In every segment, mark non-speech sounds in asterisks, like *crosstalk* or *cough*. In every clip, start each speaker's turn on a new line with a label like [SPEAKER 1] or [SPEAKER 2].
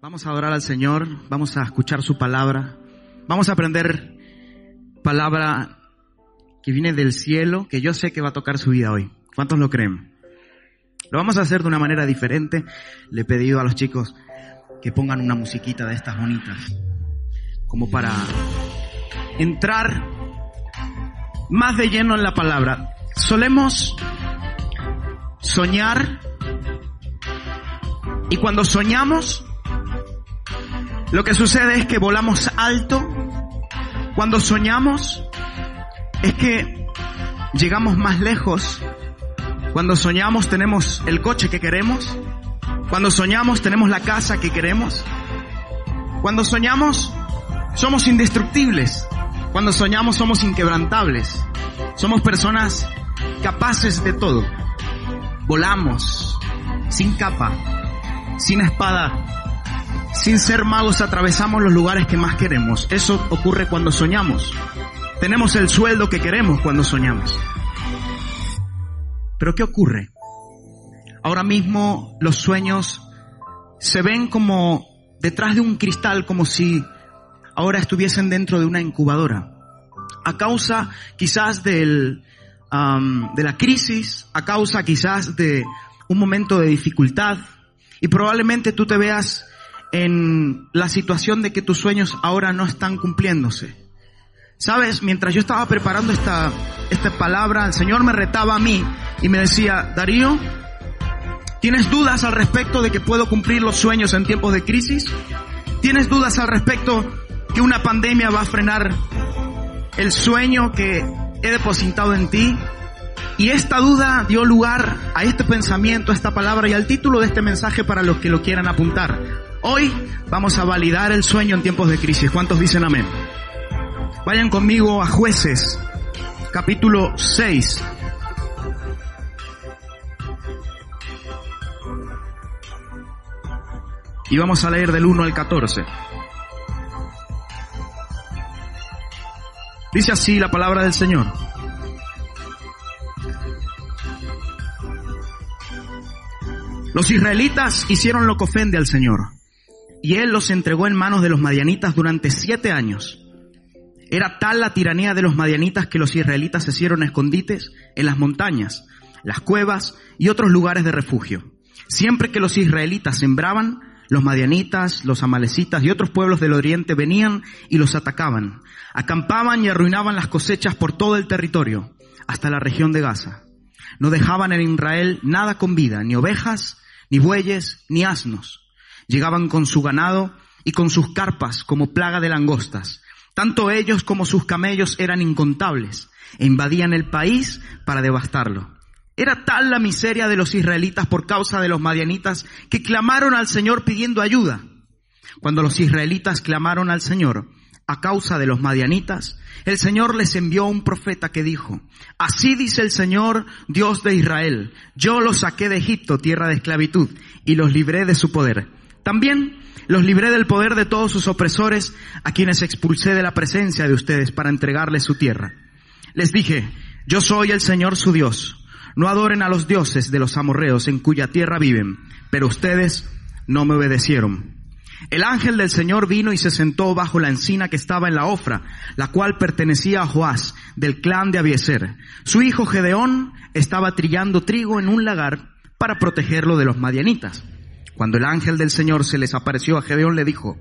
[SPEAKER 1] Vamos a adorar al Señor, vamos a escuchar su palabra, vamos a aprender palabra que viene del cielo, que yo sé que va a tocar su vida hoy. ¿Cuántos lo creen? Lo vamos a hacer de una manera diferente. Le he pedido a los chicos que pongan una musiquita de estas bonitas, como para entrar más de lleno en la palabra. Solemos soñar y cuando soñamos lo que sucede es que volamos alto. Cuando soñamos es que llegamos más lejos. Cuando soñamos tenemos el coche que queremos. Cuando soñamos tenemos la casa que queremos. Cuando soñamos somos indestructibles. Cuando soñamos somos inquebrantables. Somos personas capaces de todo. Volamos sin capa, sin espada, sin ser magos atravesamos los lugares que más queremos. Eso ocurre cuando soñamos. Tenemos el sueldo que queremos cuando soñamos. Pero ¿qué ocurre? Ahora mismo los sueños se ven como detrás de un cristal, como si ahora estuviesen dentro de una incubadora. A causa quizás del, de la crisis, a causa quizás de un momento de dificultad, y probablemente tú te veas en la situación de que tus sueños ahora no están cumpliéndose. Sabes, mientras yo estaba preparando esta, esta palabra, el Señor me retaba a mí y me decía, Darío, ¿tienes dudas al respecto de que puedo cumplir los sueños en tiempos de crisis? ¿Tienes dudas al respecto que una pandemia va a frenar el sueño que he depositado en ti? Y esta duda dio lugar a este pensamiento, a esta palabra y al título de este mensaje para los que lo quieran apuntar. Hoy vamos a validar el sueño en tiempos de crisis. ¿Cuántos dicen amén? Vayan conmigo a jueces, capítulo 6. Y vamos a leer del 1 al 14. Dice así la palabra del Señor. Los israelitas hicieron lo que ofende al Señor y él los entregó en manos de los madianitas durante siete años. Era tal la tiranía de los madianitas que los israelitas se hicieron escondites en las montañas, las cuevas y otros lugares de refugio. Siempre que los israelitas sembraban, los madianitas, los amalecitas y otros pueblos del oriente venían y los atacaban. Acampaban y arruinaban las cosechas por todo el territorio, hasta la región de Gaza. No dejaban en Israel nada con vida, ni ovejas, ni bueyes, ni asnos Llegaban con su ganado y con sus carpas como plaga de langostas. Tanto ellos como sus camellos eran incontables e invadían el país para devastarlo. Era tal la miseria de los israelitas por causa de los madianitas que clamaron al Señor pidiendo ayuda. Cuando los israelitas clamaron al Señor a causa de los madianitas, el Señor les envió un profeta que dijo, así dice el Señor, Dios de Israel, yo los saqué de Egipto, tierra de esclavitud, y los libré de su poder. También los libré del poder de todos sus opresores, a quienes expulsé de la presencia de ustedes para entregarles su tierra. Les dije, yo soy el Señor su Dios. No adoren a los dioses de los amorreos en cuya tierra viven, pero ustedes no me obedecieron. El ángel del Señor vino y se sentó bajo la encina que estaba en la ofra, la cual pertenecía a Joás, del clan de Abieser. Su hijo Gedeón estaba trillando trigo en un lagar para protegerlo de los madianitas. Cuando el ángel del Señor se les apareció a Gedeón, le dijo,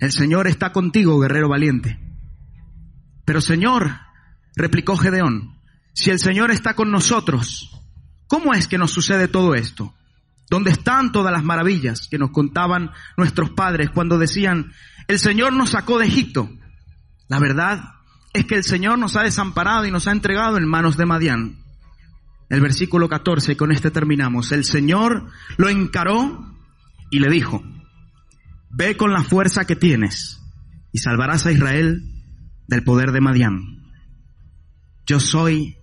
[SPEAKER 1] el Señor está contigo, guerrero valiente. Pero Señor, replicó Gedeón, si el Señor está con nosotros, ¿cómo es que nos sucede todo esto? ¿Dónde están todas las maravillas que nos contaban nuestros padres cuando decían, el Señor nos sacó de Egipto? La verdad es que el Señor nos ha desamparado y nos ha entregado en manos de Madián el versículo 14, y con este terminamos. El Señor lo encaró y le dijo, ve con la fuerza que tienes y salvarás a Israel del poder de Madián. Yo soy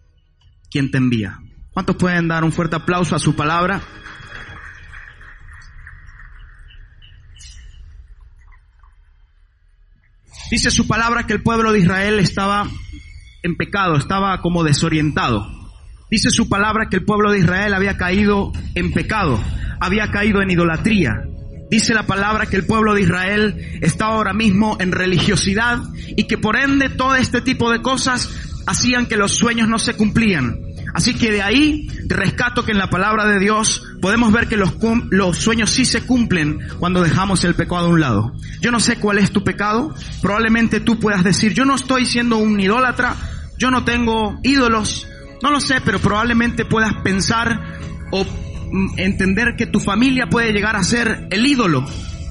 [SPEAKER 1] quien te envía. ¿Cuántos pueden dar un fuerte aplauso a su palabra? Dice su palabra que el pueblo de Israel estaba en pecado, estaba como desorientado. Dice su palabra que el pueblo de Israel había caído en pecado, había caído en idolatría. Dice la palabra que el pueblo de Israel está ahora mismo en religiosidad y que por ende todo este tipo de cosas hacían que los sueños no se cumplían. Así que de ahí rescato que en la palabra de Dios podemos ver que los, los sueños sí se cumplen cuando dejamos el pecado a un lado. Yo no sé cuál es tu pecado. Probablemente tú puedas decir, yo no estoy siendo un idólatra, yo no tengo ídolos, no lo sé, pero probablemente puedas pensar o Mm, entender que tu familia puede llegar a ser el ídolo.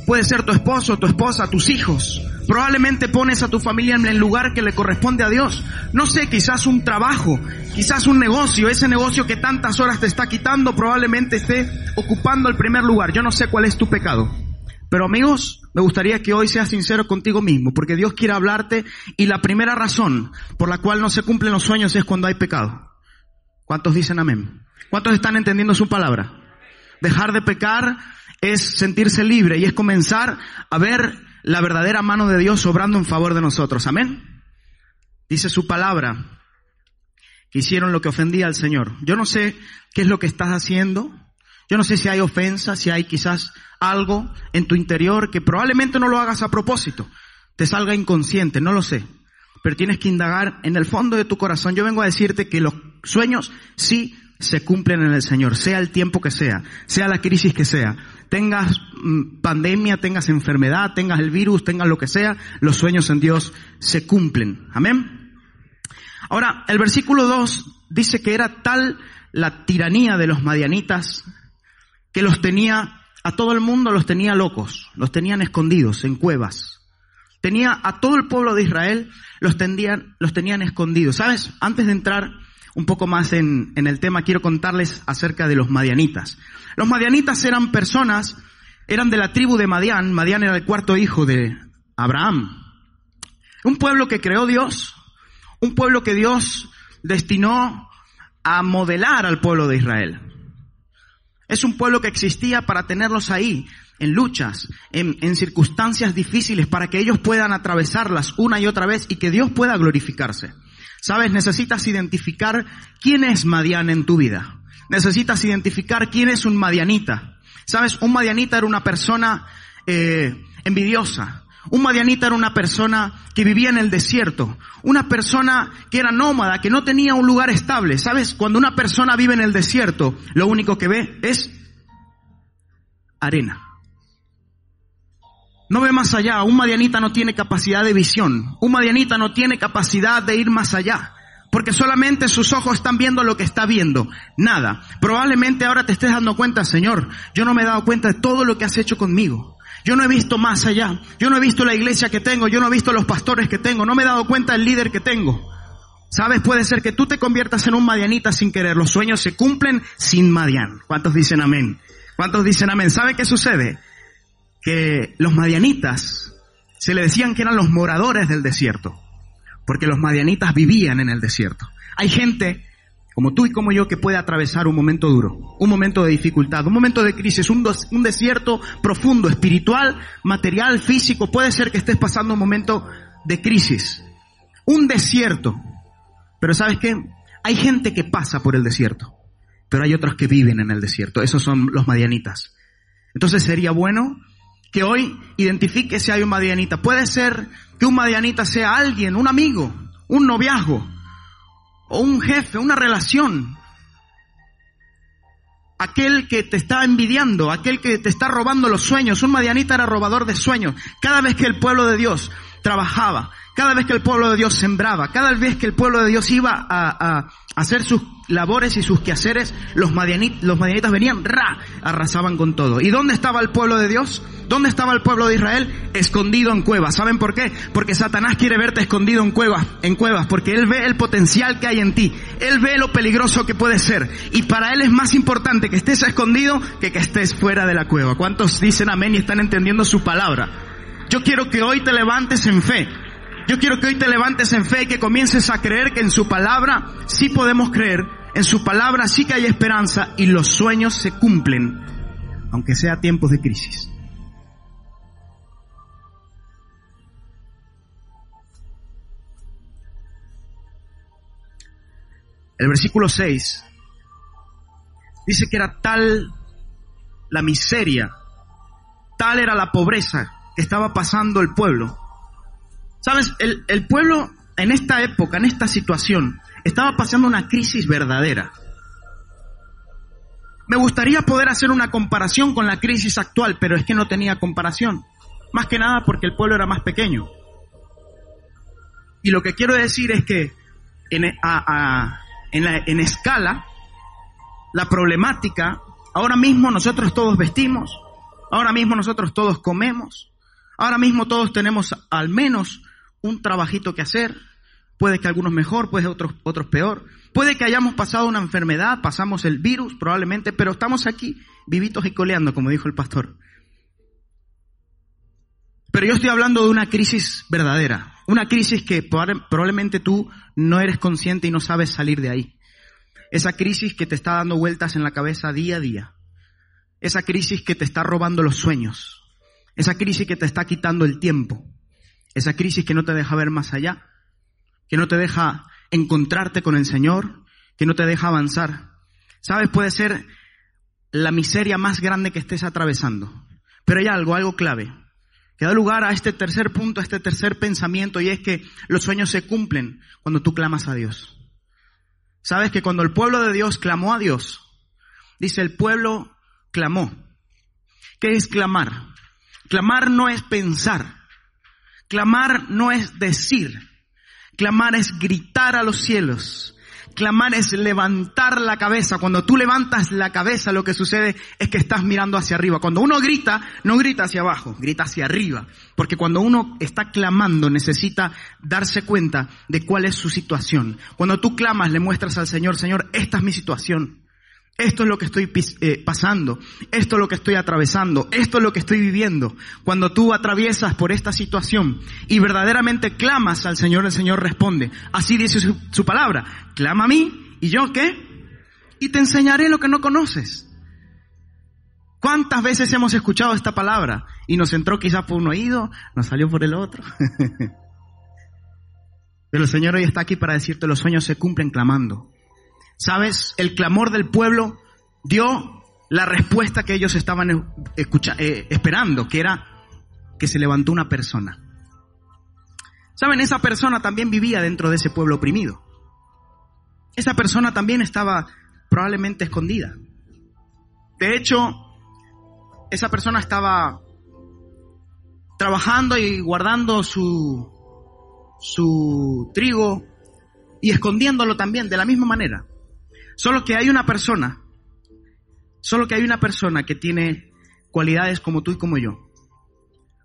[SPEAKER 1] Puede ser tu esposo, tu esposa, tus hijos. Probablemente pones a tu familia en el lugar que le corresponde a Dios. No sé, quizás un trabajo, quizás un negocio, ese negocio que tantas horas te está quitando probablemente esté ocupando el primer lugar. Yo no sé cuál es tu pecado. Pero amigos, me gustaría que hoy seas sincero contigo mismo, porque Dios quiere hablarte y la primera razón por la cual no se cumplen los sueños es cuando hay pecado. ¿Cuántos dicen amén? ¿Cuántos están entendiendo su palabra? Dejar de pecar es sentirse libre y es comenzar a ver la verdadera mano de Dios obrando en favor de nosotros. Amén. Dice su palabra que hicieron lo que ofendía al Señor. Yo no sé qué es lo que estás haciendo. Yo no sé si hay ofensa, si hay quizás algo en tu interior que probablemente no lo hagas a propósito. Te salga inconsciente, no lo sé. Pero tienes que indagar en el fondo de tu corazón. Yo vengo a decirte que los sueños sí se cumplen en el Señor, sea el tiempo que sea, sea la crisis que sea. Tengas mm, pandemia, tengas enfermedad, tengas el virus, tengas lo que sea, los sueños en Dios se cumplen. Amén. Ahora, el versículo 2 dice que era tal la tiranía de los madianitas que los tenía, a todo el mundo los tenía locos, los tenían escondidos en cuevas. Tenía a todo el pueblo de Israel, los, tendían, los tenían escondidos. ¿Sabes? Antes de entrar un poco más en, el tema, quiero contarles acerca de los madianitas. Los madianitas eran personas, eran de la tribu de Madián, Madián era el cuarto hijo de Abraham. Un pueblo que creó Dios, un pueblo que Dios destinó a modelar al pueblo de Israel. Es un pueblo que existía para tenerlos ahí, en luchas, en, circunstancias difíciles, para que ellos puedan atravesarlas una y otra vez y que Dios pueda glorificarse. Sabes, necesitas identificar quién es Madian en tu vida. Necesitas identificar quién es un Madianita. Sabes, un Madianita era una persona eh, envidiosa. Un Madianita era una persona que vivía en el desierto. Una persona que era nómada, que no tenía un lugar estable. Sabes, cuando una persona vive en el desierto, lo único que ve es arena. No ve más allá. Un madianita no tiene capacidad de visión. Un madianita no tiene capacidad de ir más allá. Porque solamente sus ojos están viendo lo que está viendo. Nada. Probablemente ahora te estés dando cuenta, Señor, yo no me he dado cuenta de todo lo que has hecho conmigo. Yo no he visto más allá. Yo no he visto la iglesia que tengo. Yo no he visto los pastores que tengo. No me he dado cuenta del líder que tengo. Sabes, puede ser que tú te conviertas en un madianita sin querer. Los sueños se cumplen sin madian. ¿Cuántos dicen amén? ¿Cuántos dicen amén? ¿Sabe qué sucede? que los madianitas se le decían que eran los moradores del desierto, porque los madianitas vivían en el desierto. Hay gente como tú y como yo que puede atravesar un momento duro, un momento de dificultad, un momento de crisis, un, un desierto profundo, espiritual, material, físico. Puede ser que estés pasando un momento de crisis, un desierto. Pero sabes qué? Hay gente que pasa por el desierto, pero hay otros que viven en el desierto. Esos son los madianitas. Entonces sería bueno que hoy identifique si hay un madianita. Puede ser que un madianita sea alguien, un amigo, un noviazgo, o un jefe, una relación. Aquel que te está envidiando, aquel que te está robando los sueños. Un madianita era robador de sueños. Cada vez que el pueblo de Dios trabajaba, cada vez que el pueblo de Dios sembraba, cada vez que el pueblo de Dios iba a, hacer sus labores y sus quehaceres, los, los madianitas venían, ra, arrasaban con todo. ¿Y dónde estaba el pueblo de Dios? ¿Dónde estaba el pueblo de Israel? Escondido en cuevas. ¿Saben por qué? Porque Satanás quiere verte escondido en cuevas, en cuevas, porque él ve el potencial que hay en ti. Él ve lo peligroso que puede ser. Y para él es más importante que estés escondido que que estés fuera de la cueva. ¿Cuántos dicen amén y están entendiendo su palabra? Yo quiero que hoy te levantes en fe. Yo quiero que hoy te levantes en fe y que comiences a creer que en su palabra sí podemos creer, en su palabra sí que hay esperanza y los sueños se cumplen, aunque sea tiempos de crisis. El versículo 6 dice que era tal la miseria Tal era la pobreza estaba pasando el pueblo. Sabes, el, el pueblo en esta época, en esta situación, estaba pasando una crisis verdadera. Me gustaría poder hacer una comparación con la crisis actual, pero es que no tenía comparación. Más que nada porque el pueblo era más pequeño. Y lo que quiero decir es que en, en escala, la problemática, ahora mismo nosotros todos vestimos, ahora mismo nosotros todos comemos, ahora mismo todos tenemos al menos un trabajito que hacer, puede que algunos mejor, puede que otros, otros peor, puede que hayamos pasado una enfermedad, pasamos el virus probablemente, pero estamos aquí vivitos y coleando, como dijo el pastor. Pero yo estoy hablando de una crisis verdadera, una crisis que probablemente tú no eres consciente y no sabes salir de ahí. Esa crisis que te está dando vueltas en la cabeza día a día. Esa crisis que te está robando los sueños. Esa crisis que te está quitando el tiempo. Esa crisis que no te deja ver más allá. Que no te deja encontrarte con el Señor. Que no te deja avanzar. ¿Sabes? Puede ser la miseria más grande que estés atravesando. Pero hay algo, algo clave que da lugar a este tercer punto, a este tercer pensamiento, y es que los sueños se cumplen cuando tú clamas a Dios. Sabes que cuando el pueblo de Dios clamó a Dios, dice el pueblo clamó. ¿Qué es clamar? Clamar no es pensar. Clamar no es decir. Clamar es gritar a los cielos. Clamar es levantar la cabeza. Cuando tú levantas la cabeza, lo que sucede es que estás mirando hacia arriba. Cuando uno grita, no grita hacia abajo, grita hacia arriba. Porque cuando uno está clamando, necesita darse cuenta de cuál es su situación. Cuando tú clamas, le muestras al Señor, Señor, esta es mi situación. Esto es lo que estoy eh, pasando, esto es lo que estoy atravesando, esto es lo que estoy viviendo. Cuando tú atraviesas por esta situación y verdaderamente clamas al Señor, el Señor responde. Así dice su, palabra, clama a mí y yo qué? Y te enseñaré lo que no conoces. ¿Cuántas veces hemos escuchado esta palabra y nos entró quizás por un oído, nos salió por el otro? *laughs* Pero el Señor hoy está aquí para decirte los sueños se cumplen clamando. ¿Sabes? El clamor del pueblo dio la respuesta que ellos estaban eh, esperando, que era que se levantó una persona. ¿Saben? Esa persona también vivía dentro de ese pueblo oprimido. Esa persona también estaba probablemente escondida. De hecho, esa persona estaba trabajando y guardando su, su trigo y escondiéndolo también de la misma manera. Solo que hay una persona, solo que hay una persona que tiene cualidades como tú y como yo,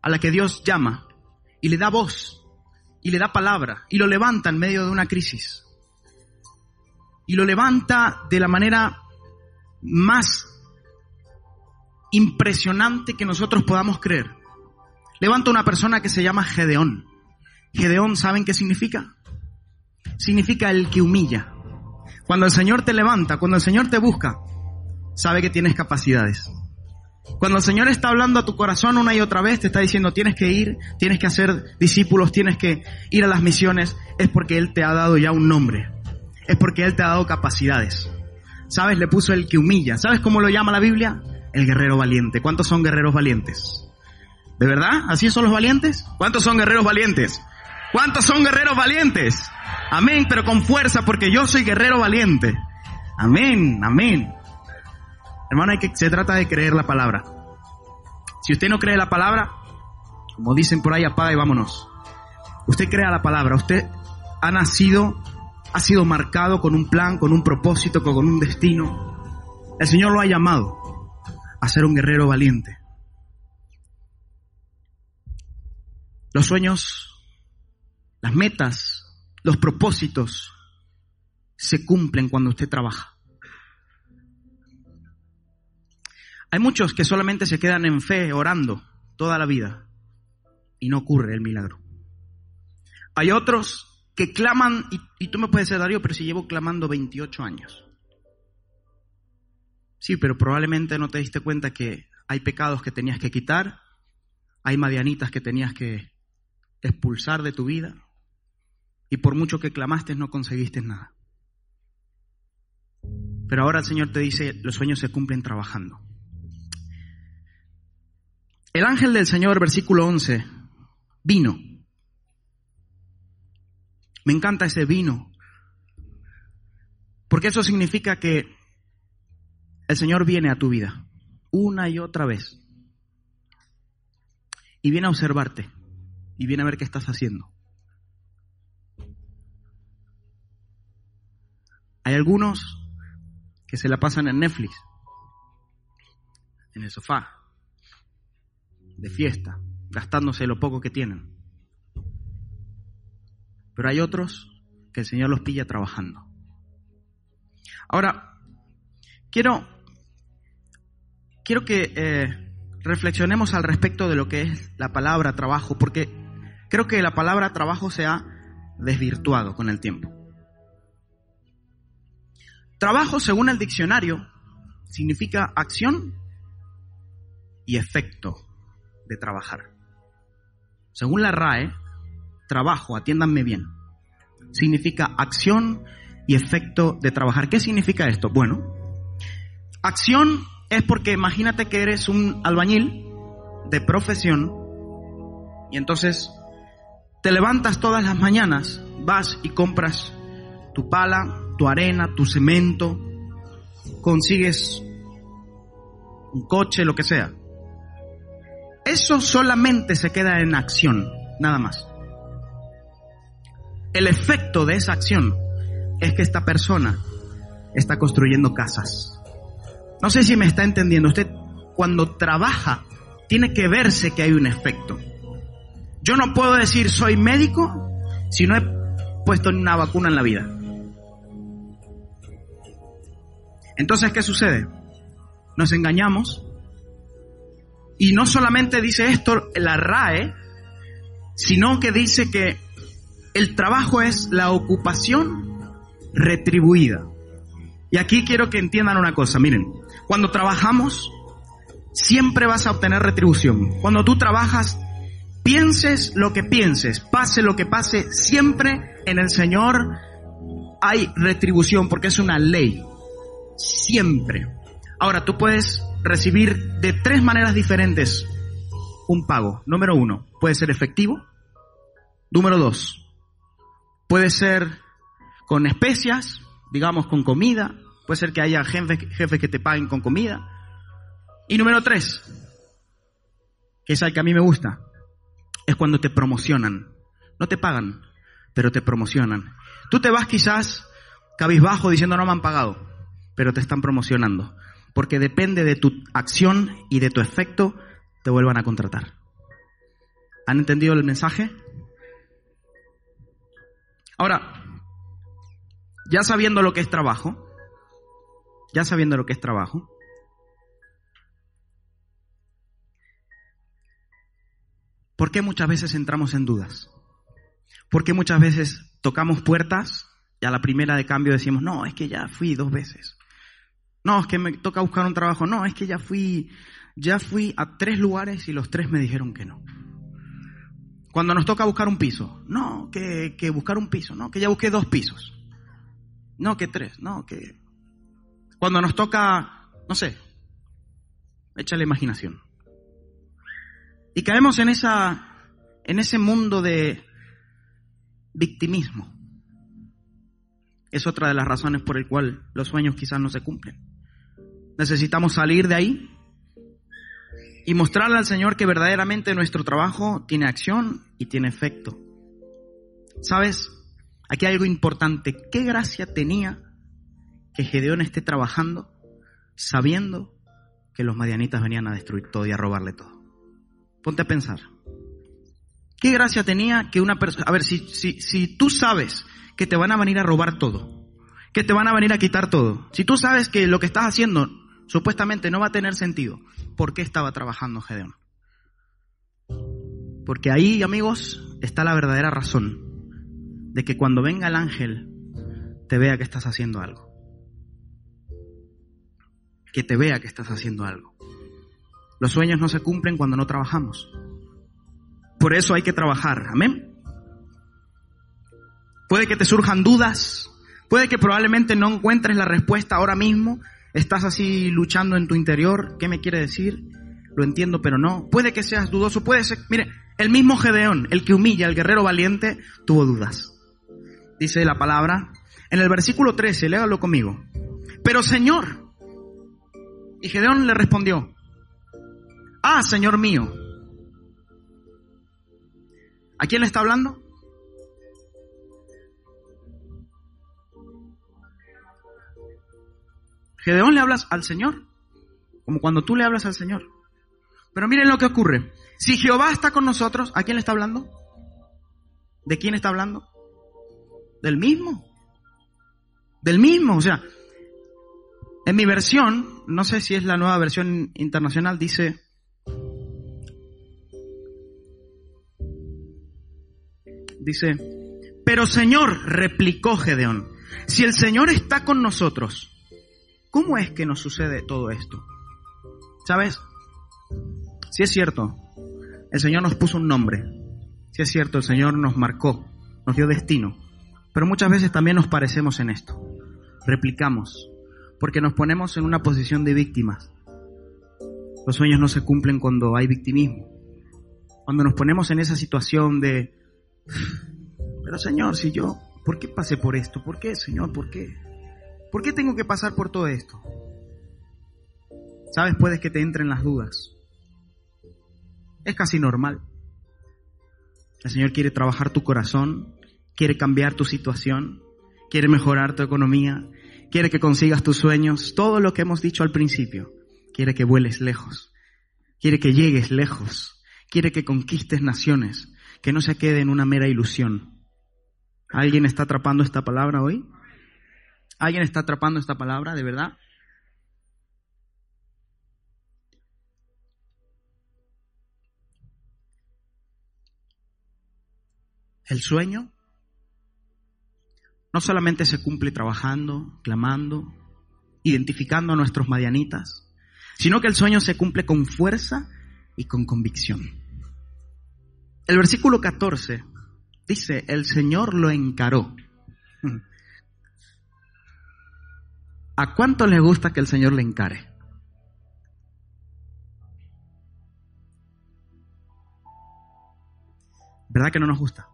[SPEAKER 1] a la que Dios llama y le da voz y le da palabra y lo levanta en medio de una crisis. Y lo levanta de la manera más impresionante que nosotros podamos creer. Levanta una persona que se llama Gedeón. Gedeón, ¿saben qué significa? Significa el que humilla. Cuando el Señor te levanta, cuando el Señor te busca, sabe que tienes capacidades. Cuando el Señor está hablando a tu corazón una y otra vez, te está diciendo tienes que ir, tienes que hacer discípulos, tienes que ir a las misiones, es porque Él te ha dado ya un nombre. Es porque Él te ha dado capacidades. ¿Sabes? Le puso el que humilla. ¿Sabes cómo lo llama la Biblia? El guerrero valiente. ¿Cuántos son guerreros valientes? ¿De verdad? ¿Así son los valientes? ¿Cuántos son guerreros valientes? ¿Cuántos son guerreros valientes? Amén, pero con fuerza porque yo soy guerrero valiente. Amén, amén. Hermano, hay que, se trata de creer la palabra. Si usted no cree la palabra, como dicen por ahí, apaga y vámonos. Usted crea la palabra, usted ha nacido, ha sido marcado con un plan, con un propósito, con un destino. El Señor lo ha llamado a ser un guerrero valiente. Los sueños, las metas, los propósitos se cumplen cuando usted trabaja. Hay muchos que solamente se quedan en fe orando toda la vida y no ocurre el milagro. Hay otros que claman, y, tú me puedes decir, Darío, pero si llevo clamando 28 años. Sí, pero probablemente no te diste cuenta que hay pecados que tenías que quitar, hay madianitas que tenías que expulsar de tu vida, y por mucho que clamaste no conseguiste nada. Pero ahora el Señor te dice, los sueños se cumplen trabajando. El ángel del Señor, versículo 11, vino. Me encanta ese vino, porque eso significa que el Señor viene a tu vida una y otra vez y viene a observarte y viene a ver qué estás haciendo. Hay algunos que se la pasan en Netflix, en el sofá, de fiesta, gastándose lo poco que tienen. Pero hay otros que el Señor los pilla trabajando. Ahora, quiero, quiero que eh, reflexionemos al respecto de lo que es la palabra trabajo, porque creo que la palabra trabajo se ha desvirtuado con el tiempo. Trabajo, según el diccionario, significa acción y efecto de trabajar. Según la RAE, trabajo, atiéndanme bien, significa acción y efecto de trabajar. ¿Qué significa esto? Bueno, acción es porque imagínate que eres un albañil de profesión y entonces te levantas todas las mañanas, vas y compras tu pala, tu arena, tu cemento, consigues un coche, lo que sea. Eso solamente se queda en acción, nada más. El efecto de esa acción es que esta persona está construyendo casas. No sé si me está entendiendo. Usted cuando trabaja tiene que verse que hay un efecto. Yo no puedo decir soy médico si no he puesto una vacuna en la vida. Entonces, ¿qué sucede? Nos engañamos y no solamente dice esto la RAE, sino que dice que el trabajo es la ocupación retribuida. Y aquí quiero que entiendan una cosa, miren, cuando trabajamos, siempre vas a obtener retribución. Cuando tú trabajas, pienses lo que pienses, pase lo que pase, siempre en el Señor hay retribución porque es una ley. Siempre. Ahora, tú puedes recibir de tres maneras diferentes un pago. Número uno, puede ser efectivo. Número dos, puede ser con especias, digamos con comida. Puede ser que haya jefes, jefes que te paguen con comida. Y número tres, que es el que a mí me gusta, es cuando te promocionan. No te pagan, pero te promocionan. Tú te vas quizás cabizbajo diciendo no me han pagado, pero te están promocionando. Porque depende de tu acción y de tu efecto, te vuelvan a contratar. ¿Han entendido el mensaje? Ahora, ya sabiendo lo que es trabajo, ya sabiendo lo que es trabajo, ¿por qué muchas veces entramos en dudas? ¿Por qué muchas veces tocamos puertas y a la primera de cambio decimos, no, es que ya fui dos veces? No, es que me toca buscar un trabajo. No, es que ya fui, ya fui a tres lugares y los tres me dijeron que no. Cuando nos toca buscar un piso, no, que, que buscar un piso, no, que ya busqué dos pisos. No, que tres, no, que... Cuando nos toca, no sé, echa la imaginación. Y caemos en esa, en ese mundo de victimismo. Es otra de las razones por el cual los sueños quizás no se cumplen. Necesitamos salir de ahí y mostrarle al Señor que verdaderamente nuestro trabajo tiene acción y tiene efecto. ¿Sabes? Aquí hay algo importante. ¿Qué gracia tenía que Gedeón esté trabajando sabiendo que los madianitas venían a destruir todo y a robarle todo? Ponte a pensar. ¿Qué gracia tenía que una persona... A ver, si, si, si tú sabes que te van a venir a robar todo, que te van a venir a quitar todo, si tú sabes que lo que estás haciendo supuestamente no va a tener sentido. ¿Por qué estaba trabajando Gedeón? Porque ahí, amigos, está la verdadera razón de que cuando venga el ángel te vea que estás haciendo algo. Que te vea que estás haciendo algo. Los sueños no se cumplen cuando no trabajamos. Por eso hay que trabajar. Amén. Puede que te surjan dudas. Puede que probablemente no encuentres la respuesta ahora mismo. Estás así luchando en tu interior. ¿Qué me quiere decir? lo entiendo, pero no. Puede que seas dudoso, puede ser, mire, el mismo Gedeón, el que humilla al guerrero valiente, tuvo dudas. Dice la palabra, en el versículo 13, léalo conmigo. Pero Señor, y Gedeón le respondió, ah, Señor mío. ¿A quién le está hablando? Gedeón le hablas al Señor, como cuando tú le hablas al Señor. Pero miren lo que ocurre. Si Jehová está con nosotros, ¿a quién le está hablando? ¿De quién está hablando? Del mismo. Del mismo. O sea, en mi versión, no sé si es la nueva versión internacional, dice, dice, pero Señor, replicó Gedeón, si el Señor está con nosotros, ¿cómo es que nos sucede todo esto? ¿Sabes? Si es cierto, el Señor nos puso un nombre. Si es cierto, el Señor nos marcó, nos dio destino. Pero muchas veces también nos parecemos en esto. Replicamos, porque nos ponemos en una posición de víctimas. Los sueños no se cumplen cuando hay victimismo. Cuando nos ponemos en esa situación de, pero Señor, si yo, ¿por qué pasé por esto? ¿Por qué, Señor? ¿Por qué? ¿Por qué tengo que pasar por todo esto? Sabes, puedes que te entren las dudas. Es casi normal. El Señor quiere trabajar tu corazón, quiere cambiar tu situación, quiere mejorar tu economía, quiere que consigas tus sueños, todo lo que hemos dicho al principio. Quiere que vueles lejos, quiere que llegues lejos, quiere que conquistes naciones, que no se quede en una mera ilusión. ¿Alguien está atrapando esta palabra hoy? ¿Alguien está atrapando esta palabra de verdad? El sueño no solamente se cumple trabajando, clamando, identificando a nuestros madianitas, sino que el sueño se cumple con fuerza y con convicción. El versículo 14 dice, el Señor lo encaró. ¿A cuánto le gusta que el Señor le encare? ¿Verdad que no nos gusta?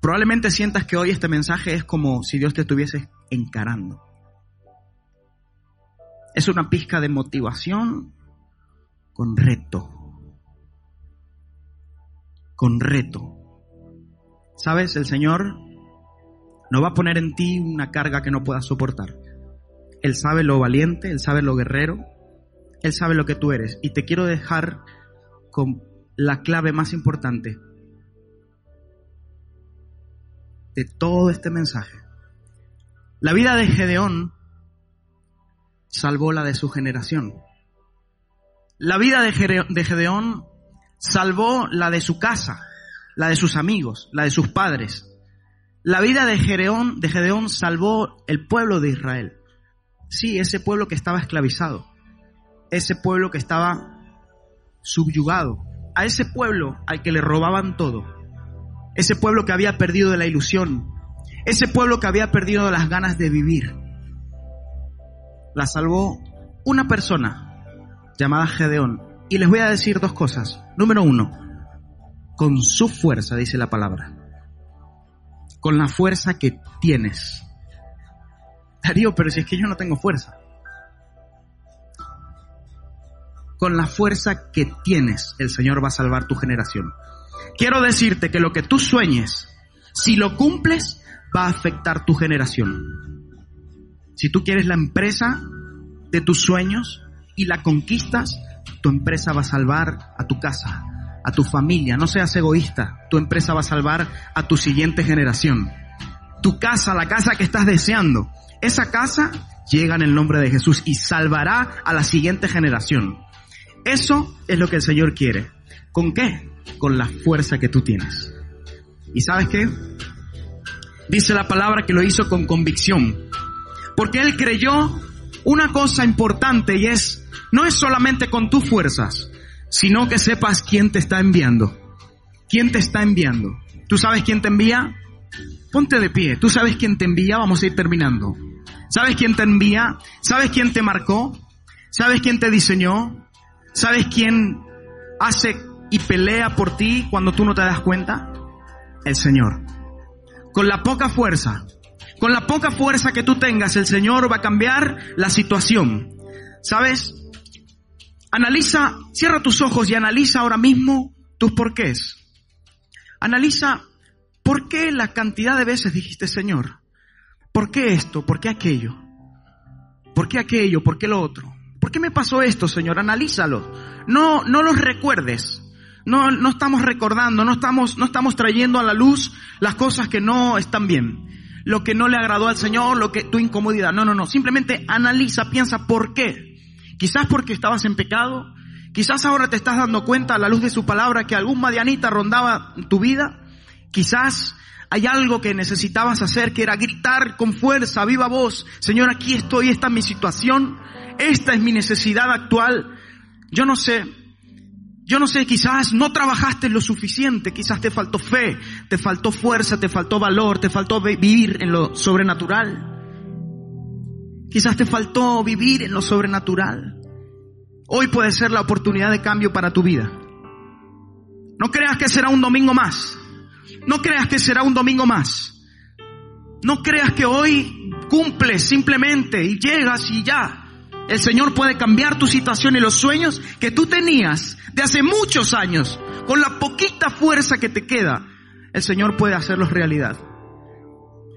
[SPEAKER 1] Probablemente sientas que hoy este mensaje es como si Dios te estuviese encarando. Es una pizca de motivación con reto. Con reto. ¿Sabes? El Señor no va a poner en ti una carga que no puedas soportar. Él sabe lo valiente, Él sabe lo guerrero, Él sabe lo que tú eres. Y te quiero dejar con la clave más importante de todo este mensaje. La vida de Gedeón salvó la de su generación. La vida de Gedeón salvó la de su casa, la de sus amigos, la de sus padres. La vida de Gedeón, de Gedeón salvó el pueblo de Israel. Sí, ese pueblo que estaba esclavizado, ese pueblo que estaba subyugado, a ese pueblo al que le robaban todo, ese pueblo que había perdido la ilusión, ese pueblo que había perdido las ganas de vivir. La salvó una persona llamada Gedeón. Y les voy a decir dos cosas. Número uno, con su fuerza, dice la palabra. Con la fuerza que tienes. Darío, pero si es que yo no tengo fuerza. Con la fuerza que tienes, el Señor va a salvar tu generación. Quiero decirte que lo que tú sueñes, si lo cumples, va a afectar tu generación. Si tú quieres la empresa de tus sueños y la conquistas, tu empresa va a salvar a tu casa, a tu familia. No seas egoísta. Tu empresa va a salvar a tu siguiente generación. Tu casa, la casa que estás deseando, esa casa llega en el nombre de Jesús y salvará a la siguiente generación. Eso es lo que el Señor quiere. ¿Con qué? con la fuerza que tú tienes. ¿Y sabes qué? Dice la palabra que lo hizo con convicción. Porque él creyó una cosa importante y es, no es solamente con tus fuerzas, sino que sepas quién te está enviando. ¿Quién te está enviando? ¿Tú sabes quién te envía? Ponte de pie. ¿Tú sabes quién te envía? Vamos a ir terminando. ¿Sabes quién te envía? ¿Sabes quién te marcó? ¿Sabes quién te diseñó? ¿Sabes quién hace y pelea por ti cuando tú no te das cuenta? El Señor. Con la poca fuerza, con la poca fuerza que tú tengas, el Señor va a cambiar la situación. ¿Sabes? Analiza, cierra tus ojos y analiza ahora mismo tus porqués. Analiza por qué la cantidad de veces dijiste, Señor, ¿por qué esto? ¿Por qué aquello? ¿Por qué aquello? ¿Por qué lo otro? ¿Por qué me pasó esto, Señor? Analízalo. No, no los recuerdes. No, no estamos recordando, no estamos, no estamos trayendo a la luz las cosas que no están bien. Lo que no le agradó al Señor, lo que tu incomodidad. No, no, no. Simplemente analiza, piensa por qué. Quizás porque estabas en pecado. Quizás ahora te estás dando cuenta a la luz de su palabra que algún madianita rondaba tu vida. Quizás hay algo que necesitabas hacer que era gritar con fuerza, viva voz. Señor, aquí estoy, esta es mi situación. Esta es mi necesidad actual. Yo no sé, yo no sé, quizás no trabajaste lo suficiente, quizás te faltó fe, te faltó fuerza, te faltó valor, te faltó vivir en lo sobrenatural. Quizás te faltó vivir en lo sobrenatural. Hoy puede ser la oportunidad de cambio para tu vida. No creas que será un domingo más. No creas que será un domingo más. No creas que hoy cumples simplemente y llegas y ya. El Señor puede cambiar tu situación y los sueños que tú tenías de hace muchos años. Con la poquita fuerza que te queda, el Señor puede hacerlos realidad.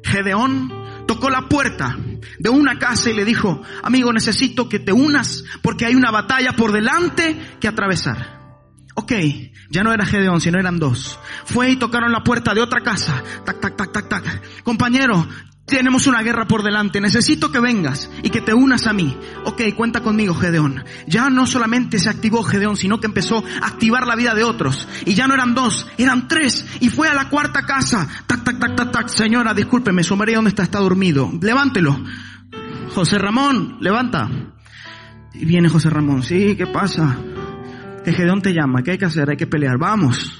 [SPEAKER 1] Gedeón tocó la puerta de una casa y le dijo, amigo, necesito que te unas porque hay una batalla por delante que atravesar. Ok, ya no era Gedeón, sino eran dos. Fue y tocaron la puerta de otra casa. Tac, tac, tac, tac, tac. Compañero, tenemos una guerra por delante, necesito que vengas y que te unas a mí. Ok, cuenta conmigo, Gedeón. Ya no solamente se activó Gedeón, sino que empezó a activar la vida de otros. Y ya no eran dos, eran tres. Y fue a la cuarta casa. Tac, tac, tac, tac, tac. Señora, discúlpeme, su marido dónde está, está dormido. Levántelo. José Ramón, levanta. Y viene José Ramón. Sí, ¿qué pasa? Que Gedeón te llama, ¿qué hay que hacer? Hay que pelear. Vamos.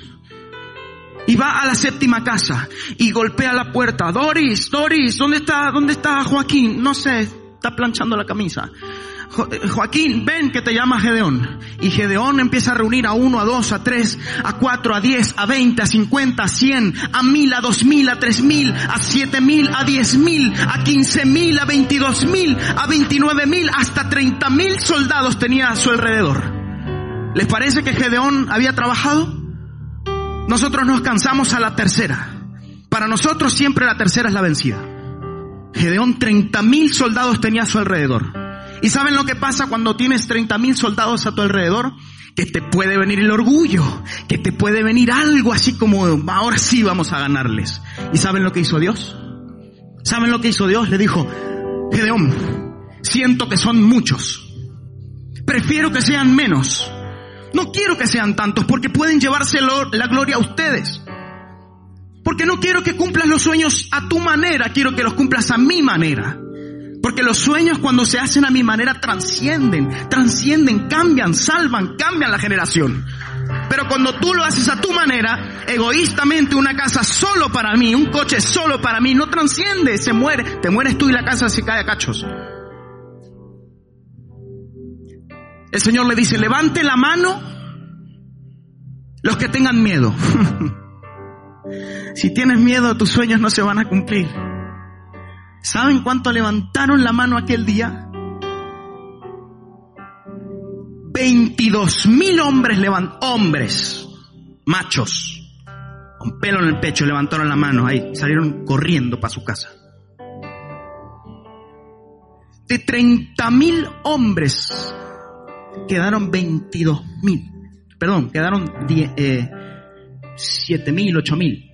[SPEAKER 1] Y va a la séptima casa y golpea la puerta. Doris, Doris, ¿dónde está, dónde está Joaquín? No sé, está planchando la camisa. Eh, Joaquín, ven que te llama Gedeón. Y Gedeón empieza a reunir a uno, a dos, a tres, a cuatro, a diez, a veinte, a cincuenta, a cien, a mil, a dos mil, a tres mil, a siete mil, a diez mil, a quince mil, a veintidós mil, a veintinueve mil, hasta treinta mil soldados tenía a su alrededor. ¿Les parece que Gedeón había trabajado? Nosotros nos cansamos a la tercera. Para nosotros siempre la tercera es la vencida. Gedeón 30 mil soldados tenía a su alrededor. ¿Y saben lo que pasa cuando tienes 30 mil soldados a tu alrededor? Que te puede venir el orgullo, que te puede venir algo así como, ahora sí vamos a ganarles. ¿Y saben lo que hizo Dios? ¿Saben lo que hizo Dios? Le dijo, Gedeón, siento que son muchos. Prefiero que sean menos no quiero que sean tantos porque pueden llevarse la gloria a ustedes. Porque no quiero que cumplas los sueños a tu manera, quiero que los cumplas a mi manera. Porque los sueños cuando se hacen a mi manera trascienden, trascienden, cambian, salvan, cambian la generación. Pero cuando tú lo haces a tu manera, egoístamente una casa solo para mí, un coche solo para mí, no trasciende, se muere, te mueres tú y la casa se cae a cachos. El Señor le dice, levante la mano los que tengan miedo. *laughs* si tienes miedo, tus sueños no se van a cumplir. ¿Saben cuánto levantaron la mano aquel día? 22 mil hombres hombres, machos, con pelo en el pecho, levantaron la mano ahí, salieron corriendo para su casa. De 30 mil hombres quedaron 22 mil. Perdón, quedaron 7 eh, mil, 8 mil.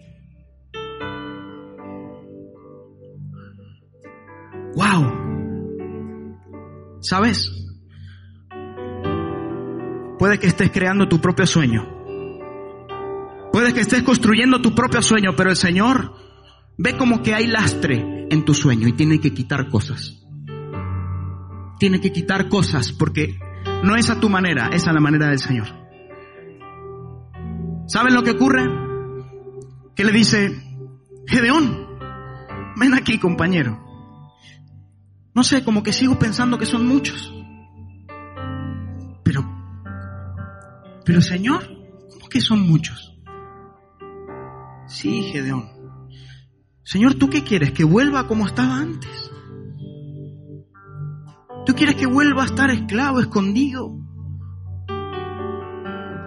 [SPEAKER 1] ¡Wow! ¿Sabes? Puede que estés creando tu propio sueño. Puede que estés construyendo tu propio sueño, pero el Señor ve como que hay lastre en tu sueño y tiene que quitar cosas. Tiene que quitar cosas porque no es a tu manera, es a la manera del Señor. ¿Saben lo que ocurre? Que le dice, Gedeón, ven aquí compañero. No sé, como que sigo pensando que son muchos. Pero, pero Señor, ¿cómo que son muchos? Sí, Gedeón. Señor, ¿tú qué quieres? ¿Que vuelva como estaba antes? ¿Tú quieres que vuelva a estar esclavo, escondido?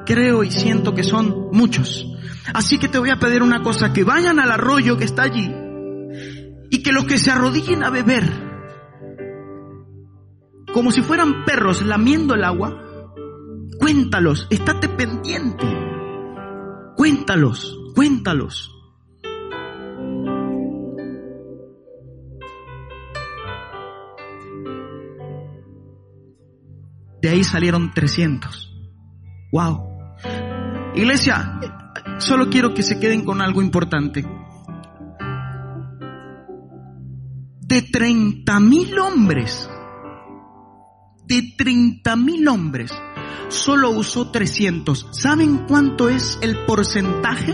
[SPEAKER 1] Creo y siento que son muchos. Así que te voy a pedir una cosa, que vayan al arroyo que está allí y que los que se arrodillen a beber, como si fueran perros lamiendo el agua, cuéntalos, estate pendiente, cuéntalos, cuéntalos. De ahí salieron 300. Wow. Iglesia, solo quiero que se queden con algo importante. De 30 mil hombres, de 30 mil hombres, solo usó 300. ¿Saben cuánto es el porcentaje?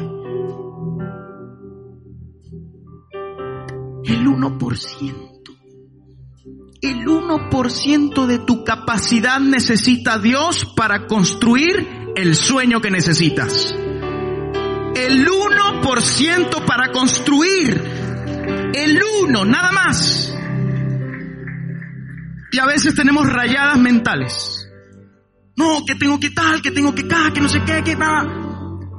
[SPEAKER 1] El 1%. El 1% de tu capacidad necesita Dios para construir el sueño que necesitas. El 1% para construir. El 1, nada más. Y a veces tenemos rayadas mentales. No, que tengo que tal, que tengo que acá, que no sé qué, que nada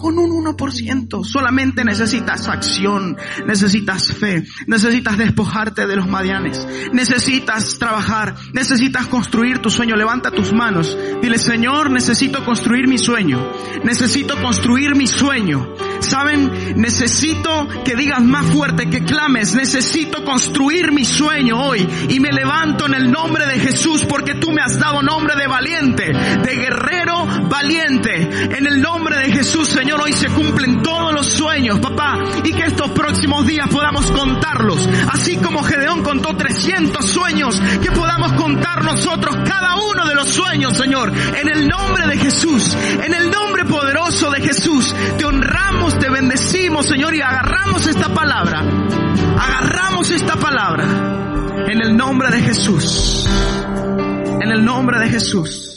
[SPEAKER 1] con un 1%. Solamente necesitas acción, necesitas fe, necesitas despojarte de los madianes, necesitas trabajar, necesitas construir tu sueño. Levanta tus manos. Dile, Señor, necesito construir mi sueño. Necesito construir mi sueño. Saben, necesito que digas más fuerte, que clames, necesito construir mi sueño hoy. Y me levanto en el nombre de Jesús porque tú me has dado nombre de valiente, de guerrero valiente. En el nombre de Jesús, Señor hoy se cumplen todos los sueños, papá, y que estos próximos días podamos contarlos. Así como Gedeón contó 300 sueños, que podamos contar nosotros cada uno de los sueños, Señor. En el nombre de Jesús, en el nombre poderoso de Jesús, te honramos, te bendecimos, Señor, y agarramos esta palabra. Agarramos esta palabra. En el nombre de Jesús. En el nombre de Jesús.